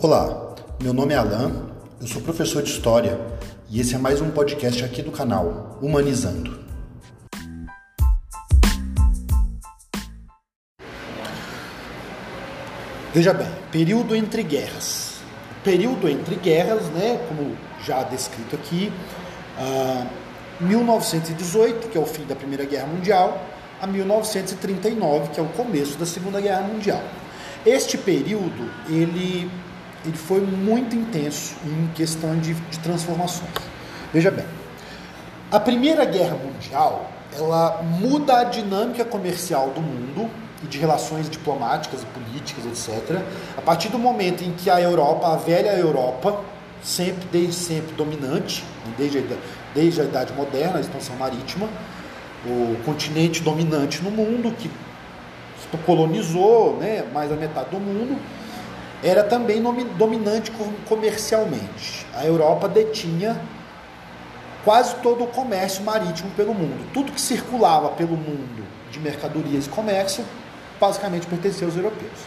Olá, meu nome é Alan, eu sou professor de História e esse é mais um podcast aqui do canal Humanizando. Veja bem, período entre guerras. Período entre guerras, né, como já descrito aqui, uh, 1918, que é o fim da Primeira Guerra Mundial, a 1939, que é o começo da Segunda Guerra Mundial. Este período, ele ele foi muito intenso em questão de, de transformações. Veja bem, a Primeira Guerra Mundial ela muda a dinâmica comercial do mundo e de relações diplomáticas e políticas, etc. A partir do momento em que a Europa, a velha Europa, sempre desde sempre dominante, desde a, desde a Idade Moderna, a expansão marítima, o continente dominante no mundo que colonizou, né, mais da metade do mundo, era também dominante comercialmente. A Europa detinha quase todo o comércio marítimo pelo mundo. Tudo que circulava pelo mundo de mercadorias e comércio basicamente pertencia aos europeus.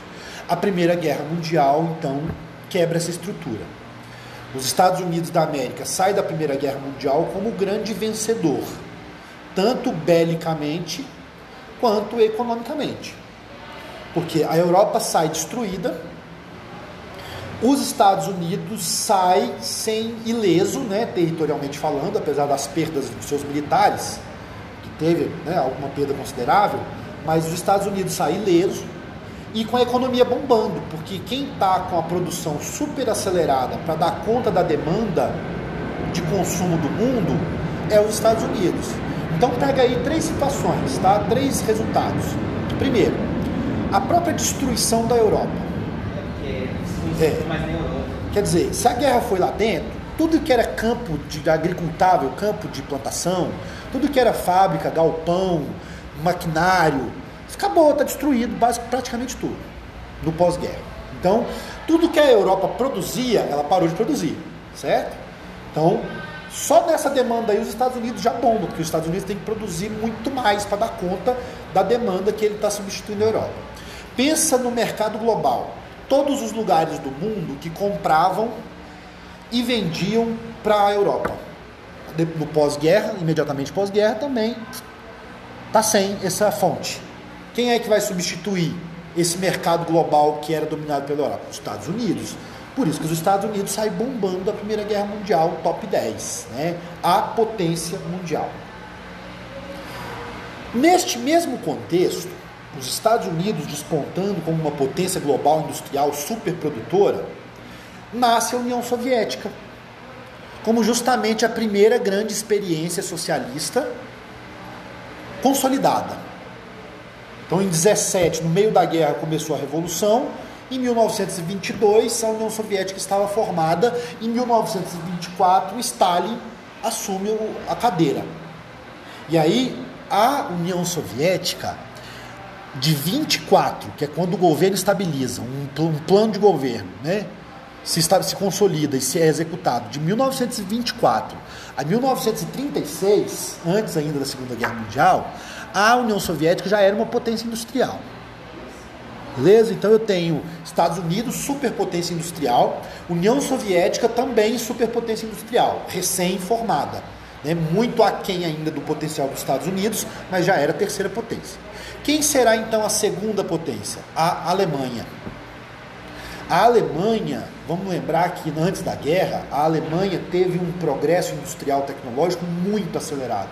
A Primeira Guerra Mundial, então, quebra essa estrutura. Os Estados Unidos da América saem da Primeira Guerra Mundial como grande vencedor, tanto belicamente quanto economicamente. Porque a Europa sai destruída, os Estados Unidos sai sem ileso, né, territorialmente falando, apesar das perdas dos seus militares, que teve né, alguma perda considerável, mas os Estados Unidos sai ileso e com a economia bombando, porque quem está com a produção super acelerada para dar conta da demanda de consumo do mundo é os Estados Unidos. Então pega aí três situações, tá? Três resultados. Primeiro, a própria destruição da Europa é. Quer dizer, se a guerra foi lá dentro, tudo que era campo de agricultável, campo de plantação, tudo que era fábrica, galpão, maquinário, acabou, está destruído praticamente tudo no pós-guerra. Então, tudo que a Europa produzia, ela parou de produzir, certo? Então, só nessa demanda aí os Estados Unidos já bombam, porque os Estados Unidos têm que produzir muito mais para dar conta da demanda que ele está substituindo a Europa. Pensa no mercado global todos os lugares do mundo que compravam e vendiam para a Europa. No pós-guerra, imediatamente pós-guerra, também está sem essa fonte. Quem é que vai substituir esse mercado global que era dominado pela Europa? Os Estados Unidos. Por isso que os Estados Unidos saem bombando da Primeira Guerra Mundial, top 10, né? a potência mundial. Neste mesmo contexto, os Estados Unidos despontando como uma potência global industrial superprodutora, nasce a União Soviética, como justamente a primeira grande experiência socialista consolidada. Então, em 17, no meio da guerra, começou a revolução. Em 1922, a União Soviética estava formada. Em 1924, Stalin assume a cadeira. E aí, a União Soviética de 24, que é quando o governo estabiliza, um, um plano de governo, né? Se, está, se consolida e se é executado de 1924 a 1936, antes ainda da Segunda Guerra Mundial, a União Soviética já era uma potência industrial. Beleza? Então eu tenho Estados Unidos, superpotência industrial, União Soviética também superpotência industrial, recém-formada. Né? Muito aquém ainda do potencial dos Estados Unidos, mas já era a terceira potência. Quem será então a segunda potência? A Alemanha. A Alemanha, vamos lembrar que antes da guerra, a Alemanha teve um progresso industrial tecnológico muito acelerado.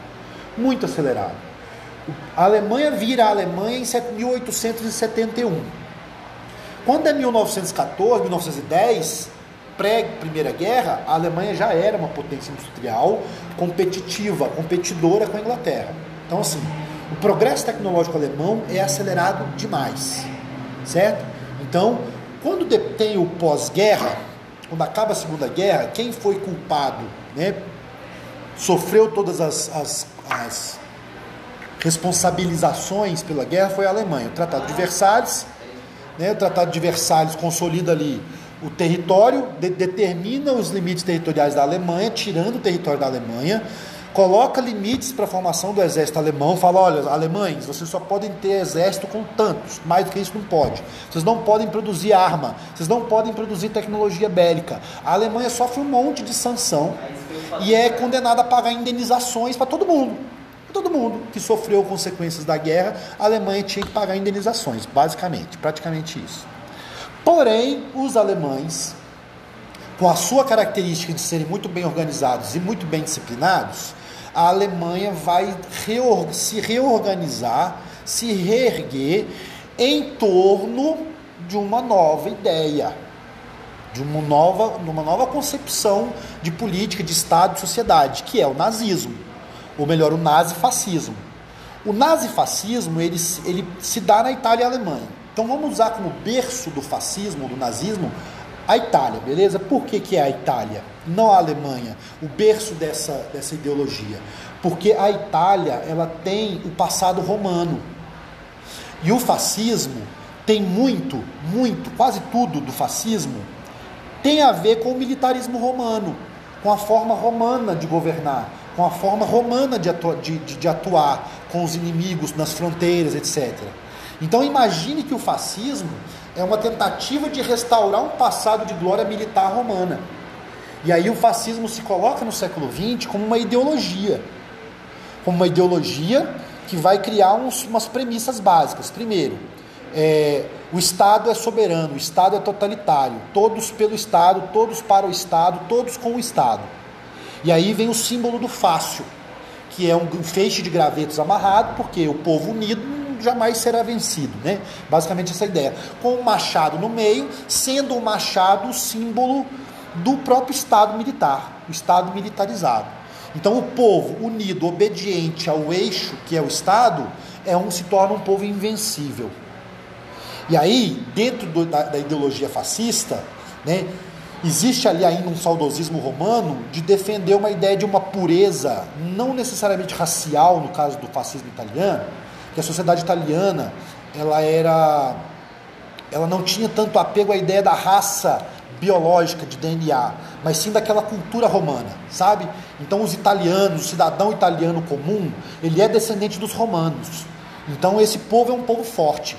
Muito acelerado. A Alemanha vira a Alemanha em 1871. Quando é 1914, 1910, pré-Primeira Guerra, a Alemanha já era uma potência industrial competitiva, competidora com a Inglaterra. Então, assim, o progresso tecnológico alemão é acelerado demais, certo? Então, quando tem o pós-guerra, quando acaba a Segunda Guerra, quem foi culpado, né, sofreu todas as, as, as responsabilizações pela guerra foi a Alemanha. O Tratado de Versalhes, né, o Tratado de Versalhes consolida ali o território, de, determina os limites territoriais da Alemanha, tirando o território da Alemanha, coloca limites para a formação do exército alemão, fala, olha, alemães, vocês só podem ter exército com tantos, mais do que isso não pode. Vocês não podem produzir arma, vocês não podem produzir tecnologia bélica. A Alemanha sofre um monte de sanção e é condenada a pagar indenizações para todo mundo. Todo mundo que sofreu consequências da guerra, a Alemanha tinha que pagar indenizações, basicamente, praticamente isso. Porém, os alemães, com a sua característica de serem muito bem organizados e muito bem disciplinados, a Alemanha vai reor se reorganizar, se reerguer em torno de uma nova ideia, de uma nova, uma nova concepção de política, de Estado, de sociedade, que é o nazismo, ou melhor, o nazifascismo. O nazifascismo ele, ele se dá na Itália e Alemanha. Então vamos usar como berço do fascismo, do nazismo, a Itália, beleza? Por que, que é a Itália? Não a Alemanha, o berço dessa, dessa ideologia. Porque a Itália ela tem o passado romano. E o fascismo tem muito, muito, quase tudo do fascismo tem a ver com o militarismo romano, com a forma romana de governar, com a forma romana de, atuar, de, de, de atuar com os inimigos nas fronteiras, etc. Então imagine que o fascismo é uma tentativa de restaurar um passado de glória militar romana. E aí o fascismo se coloca no século XX como uma ideologia. Como uma ideologia que vai criar uns, umas premissas básicas. Primeiro, é, o Estado é soberano, o Estado é totalitário, todos pelo Estado, todos para o Estado, todos com o Estado. E aí vem o símbolo do fácil, que é um feixe de gravetos amarrado, porque o povo unido jamais será vencido, né? Basicamente essa ideia. Com o machado no meio, sendo o machado o símbolo do próprio Estado militar, o Estado militarizado. Então o povo unido, obediente ao eixo que é o Estado, é um se torna um povo invencível. E aí, dentro do, da, da ideologia fascista, né, existe ali ainda um saudosismo romano de defender uma ideia de uma pureza, não necessariamente racial, no caso do fascismo italiano, que a sociedade italiana ela era ela não tinha tanto apego à ideia da raça biológica de DNA, mas sim daquela cultura romana, sabe? Então os italianos, o cidadão italiano comum, ele é descendente dos romanos. Então esse povo é um povo forte.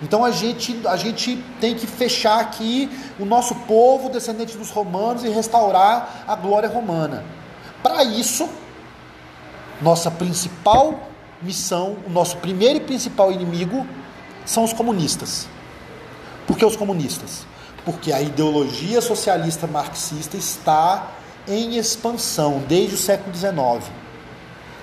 Então a gente, a gente tem que fechar aqui o nosso povo descendente dos romanos e restaurar a glória romana. Para isso, nossa principal missão, o nosso primeiro e principal inimigo são os comunistas. Por que os comunistas? Porque a ideologia socialista marxista está em expansão desde o século XIX.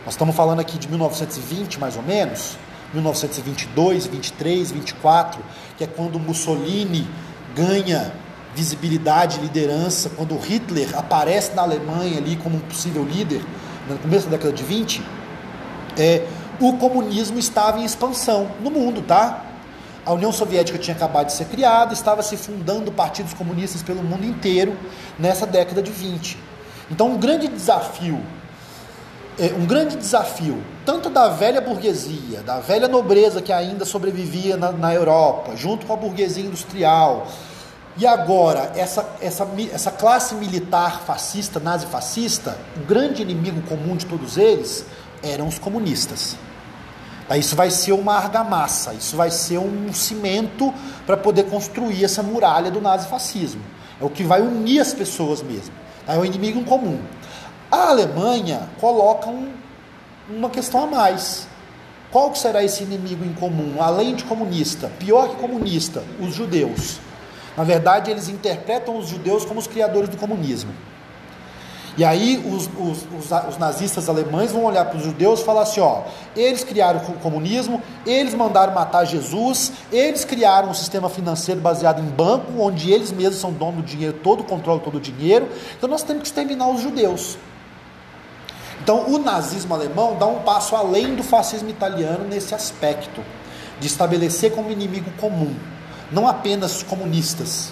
Nós estamos falando aqui de 1920, mais ou menos, 1922, 23, 24, que é quando Mussolini ganha visibilidade, liderança, quando Hitler aparece na Alemanha ali como um possível líder, no começo da década de 20, é, o comunismo estava em expansão no mundo, tá? A União Soviética tinha acabado de ser criada, estava se fundando partidos comunistas pelo mundo inteiro nessa década de 20. Então, um grande desafio, é, um grande desafio, tanto da velha burguesia, da velha nobreza que ainda sobrevivia na, na Europa, junto com a burguesia industrial, e agora, essa, essa, essa classe militar fascista, nazifascista, o grande inimigo comum de todos eles eram os comunistas. Isso vai ser uma argamassa, isso vai ser um cimento para poder construir essa muralha do nazifascismo. É o que vai unir as pessoas mesmo. É o inimigo em comum. A Alemanha coloca um, uma questão a mais. Qual que será esse inimigo em comum, além de comunista? Pior que comunista, os judeus. Na verdade, eles interpretam os judeus como os criadores do comunismo. E aí os, os, os, os nazistas alemães vão olhar para os judeus e falar assim: ó, eles criaram o comunismo, eles mandaram matar Jesus, eles criaram um sistema financeiro baseado em banco, onde eles mesmos são dono do dinheiro, todo controle todo o dinheiro. Então nós temos que exterminar os judeus. Então o nazismo alemão dá um passo além do fascismo italiano nesse aspecto, de estabelecer como inimigo comum, não apenas comunistas,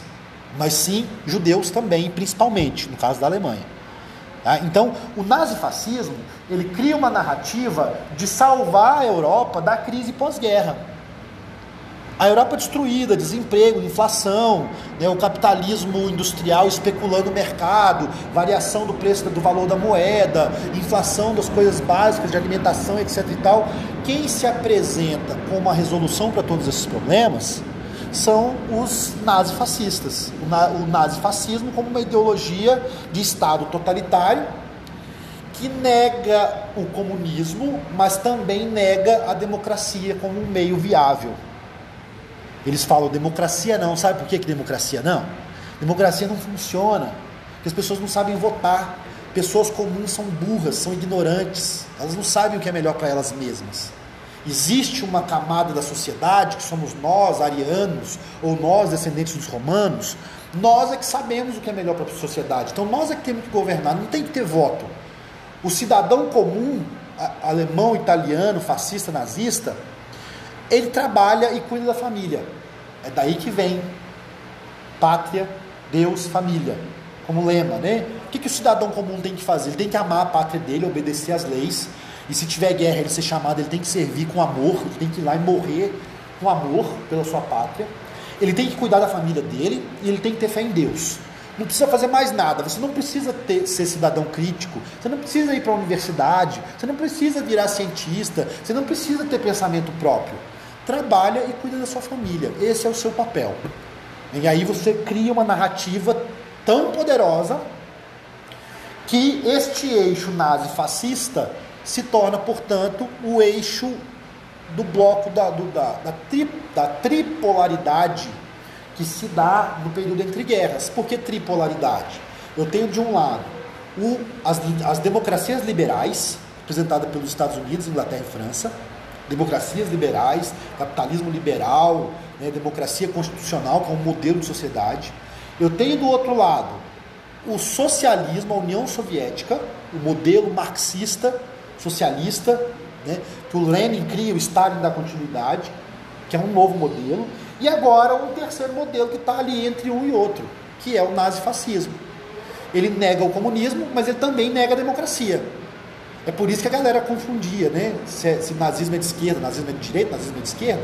mas sim judeus também, principalmente, no caso da Alemanha. Tá? Então, o nazifascismo ele cria uma narrativa de salvar a Europa da crise pós-guerra. A Europa destruída, desemprego, inflação, né, o capitalismo industrial especulando o mercado, variação do preço do valor da moeda, inflação das coisas básicas de alimentação, etc. e tal. Quem se apresenta com uma resolução para todos esses problemas são os nazifascistas. O, na, o nazifascismo como uma ideologia de Estado totalitário que nega o comunismo, mas também nega a democracia como um meio viável. Eles falam democracia não, sabe por que, que democracia não? Democracia não funciona, porque as pessoas não sabem votar. Pessoas comuns são burras, são ignorantes, elas não sabem o que é melhor para elas mesmas. Existe uma camada da sociedade, que somos nós, arianos, ou nós, descendentes dos romanos, nós é que sabemos o que é melhor para a sociedade. Então nós é que temos que governar, não tem que ter voto. O cidadão comum, alemão, italiano, fascista, nazista, ele trabalha e cuida da família. É daí que vem pátria, Deus, família, como lema, né? O que, que o cidadão comum tem que fazer? Ele tem que amar a pátria dele, obedecer às leis, e se tiver guerra, ele ser chamado, ele tem que servir com amor, ele tem que ir lá e morrer com amor pela sua pátria. Ele tem que cuidar da família dele e ele tem que ter fé em Deus. Não precisa fazer mais nada. Você não precisa ter, ser cidadão crítico. Você não precisa ir para a universidade. Você não precisa virar cientista. Você não precisa ter pensamento próprio trabalha e cuida da sua família. Esse é o seu papel. E aí você cria uma narrativa tão poderosa que este eixo nazi-fascista se torna, portanto, o eixo do bloco da, do, da, da, tri, da tripolaridade que se dá no período entre guerras. Por que tripolaridade? Eu tenho de um lado o, as, as democracias liberais, representadas pelos Estados Unidos, Inglaterra e França, democracias liberais, capitalismo liberal, né, democracia constitucional, que é modelo de sociedade. Eu tenho do outro lado o socialismo, a União Soviética, o modelo marxista, socialista, né, que o Lenin cria, o Stalin dá continuidade, que é um novo modelo. E agora um terceiro modelo que está ali entre um e outro, que é o nazifascismo. Ele nega o comunismo, mas ele também nega a democracia. É por isso que a galera confundia, né? Se, é, se nazismo é de esquerda, nazismo é de direita, nazismo é de esquerda.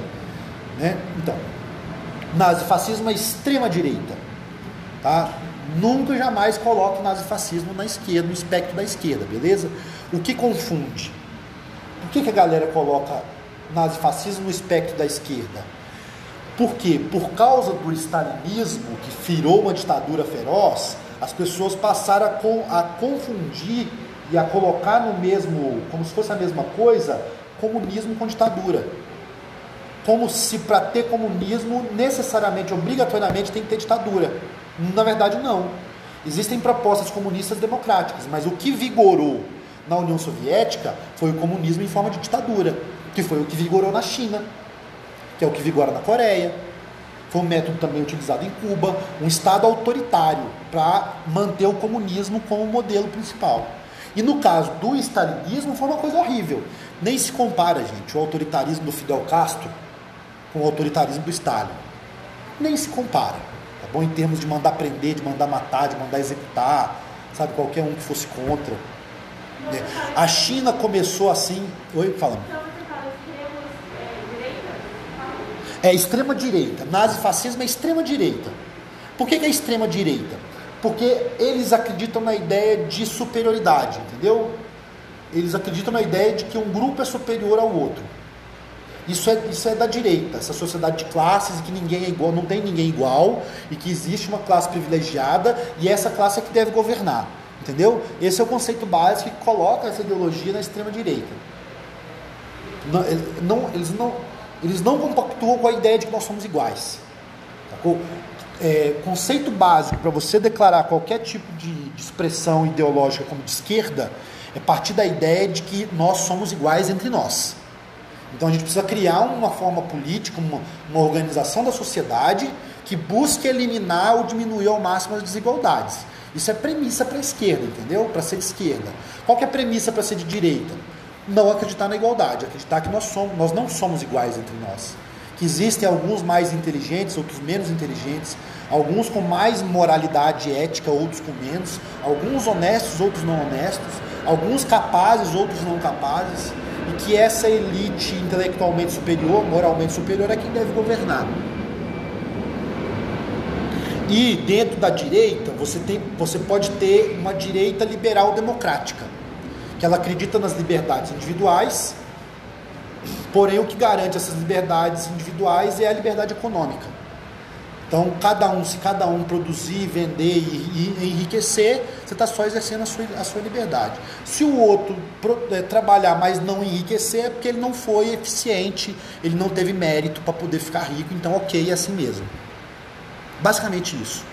Né? Então, nazifascismo é extrema direita. Tá? Nunca jamais coloque nazifascismo na esquerda, no espectro da esquerda, beleza? O que confunde? Por que, que a galera coloca nazifascismo no espectro da esquerda? Por quê? Por causa do stalinismo, que virou uma ditadura feroz, as pessoas passaram a, a confundir e a colocar no mesmo, como se fosse a mesma coisa, comunismo com ditadura. Como se para ter comunismo necessariamente, obrigatoriamente tem que ter ditadura. Na verdade, não. Existem propostas comunistas democráticas, mas o que vigorou na União Soviética foi o comunismo em forma de ditadura, que foi o que vigorou na China, que é o que vigora na Coreia. Foi um método também utilizado em Cuba, um Estado autoritário para manter o comunismo como modelo principal. E no caso do stalinismo foi uma coisa horrível. Nem se compara, gente, o autoritarismo do Fidel Castro com o autoritarismo do Stalin. Nem se compara. Tá bom? Em termos de mandar prender, de mandar matar, de mandar executar, sabe, qualquer um que fosse contra. É. A China começou assim. Oi, falando. É extrema direita. Nazifascismo é extrema direita. Por que, que é extrema direita? porque eles acreditam na ideia de superioridade, entendeu? Eles acreditam na ideia de que um grupo é superior ao outro. Isso é, isso é da direita, essa sociedade de classes, que ninguém é igual, não tem ninguém igual, e que existe uma classe privilegiada, e essa classe é que deve governar. Entendeu? Esse é o conceito básico que coloca essa ideologia na extrema direita. Não, não, eles, não, eles não compactuam com a ideia de que nós somos iguais. Sacou? é, conceito básico para você declarar qualquer tipo de, de, expressão ideológica como de esquerda é partir da ideia de que nós somos iguais entre nós. Então a gente precisa criar uma forma política, uma, uma organização da sociedade que busque eliminar ou diminuir ao máximo as desigualdades. Isso é premissa para a esquerda, entendeu? Para ser de esquerda. Qual que é a premissa para ser de direita? Não acreditar na igualdade, acreditar que nós, somos, nós não somos iguais entre nós que existem alguns mais inteligentes, outros menos inteligentes, alguns com mais moralidade ética, outros com menos, alguns honestos, outros não honestos, alguns capazes, outros não capazes, e que essa elite intelectualmente superior, moralmente superior, é quem deve governar. E dentro da direita, você, tem, você pode ter uma direita liberal democrática, que ela acredita nas liberdades individuais, porém o que garante essas liberdades individuais é a liberdade econômica. Então, cada um, se cada um produzir, vender e, e enriquecer, você está só exercendo a sua, a sua liberdade. Se o outro pro, é, trabalhar, mas não enriquecer, é porque ele não foi eficiente, ele não teve mérito para poder ficar rico, então, ok, é assim mesmo. Basicamente isso.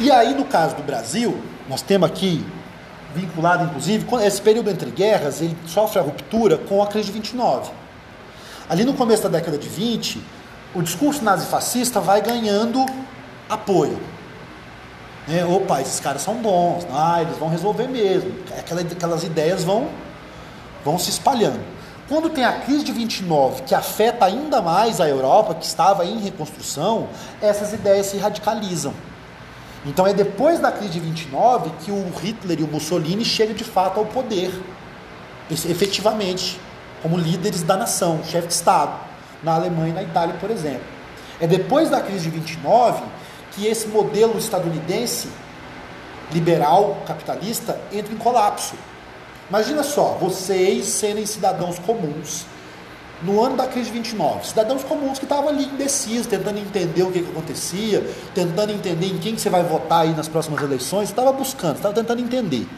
E aí, no caso do Brasil, nós temos aqui, vinculado inclusive, esse período entre guerras, ele sofre a ruptura com a crise de 29. Ali no começo da década de 20, o discurso nazifascista vai ganhando apoio. É, opa, esses caras são bons, ah, eles vão resolver mesmo. Aquelas ideias vão, vão se espalhando. Quando tem a crise de 29, que afeta ainda mais a Europa, que estava em reconstrução, essas ideias se radicalizam. Então é depois da crise de 29 que o Hitler e o Mussolini chegam de fato ao poder, efetivamente, como líderes da nação, chefe de Estado, na Alemanha e na Itália, por exemplo. É depois da crise de 29 que esse modelo estadunidense, liberal, capitalista, entra em colapso. Imagina só, vocês serem cidadãos comuns no ano da crise de 29, cidadãos comuns que estavam ali indecisos, tentando entender o que, que acontecia, tentando entender em quem que você vai votar aí nas próximas eleições, estava buscando, estava tentando entender.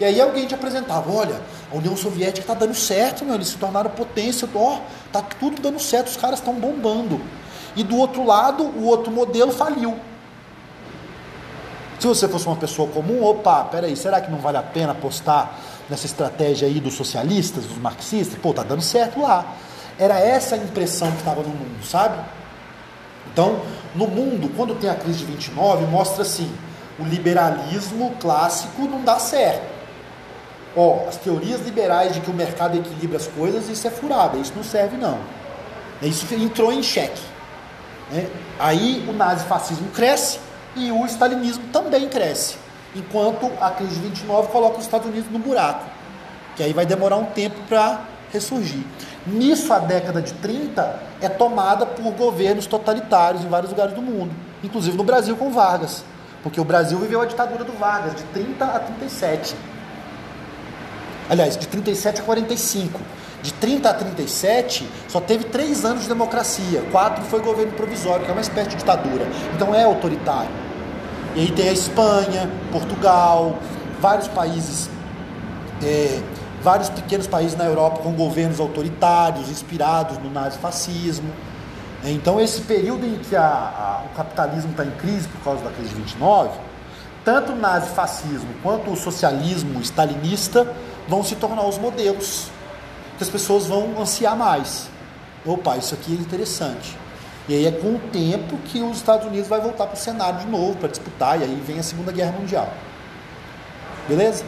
E aí alguém te apresentava, olha, a União Soviética está dando certo, meu, eles se tornaram potência, ó, tá tudo dando certo, os caras estão bombando. E do outro lado, o outro modelo faliu. Se você fosse uma pessoa comum, opa, peraí, será que não vale a pena apostar nessa estratégia aí dos socialistas, dos marxistas, pô, tá dando certo lá. Era essa a impressão que estava no mundo, sabe? Então, no mundo, quando tem a crise de 29, mostra assim: o liberalismo clássico não dá certo. Ó, as teorias liberais de que o mercado equilibra as coisas, isso é furada, isso não serve não. Isso entrou em xeque. Né? Aí o nazifascismo cresce e o stalinismo também cresce enquanto a crise de 29 coloca os Estados Unidos no buraco, que aí vai demorar um tempo para ressurgir. Nisso, a década de 30 é tomada por governos totalitários em vários lugares do mundo, inclusive no Brasil com Vargas, porque o Brasil viveu a ditadura do Vargas de 30 a 37. Aliás, de 37 a 45. De 30 a 37, só teve três anos de democracia. Quatro foi governo provisório, que é uma espécie de ditadura. Então é autoritário. E aí tem a Espanha, Portugal, vários países, é, vários pequenos países na Europa com governos autoritários, inspirados no nazifascismo. Então esse período em que a, a, o capitalismo está em crise por causa da crise de 29, tanto o nazifascismo quanto o socialismo stalinista vão se tornar os modelos que as pessoas vão ansiar mais. Opa, isso aqui é interessante. E aí é com o tempo que os Estados Unidos vai voltar para o cenário de novo para disputar, e aí vem a Segunda Guerra Mundial. Beleza?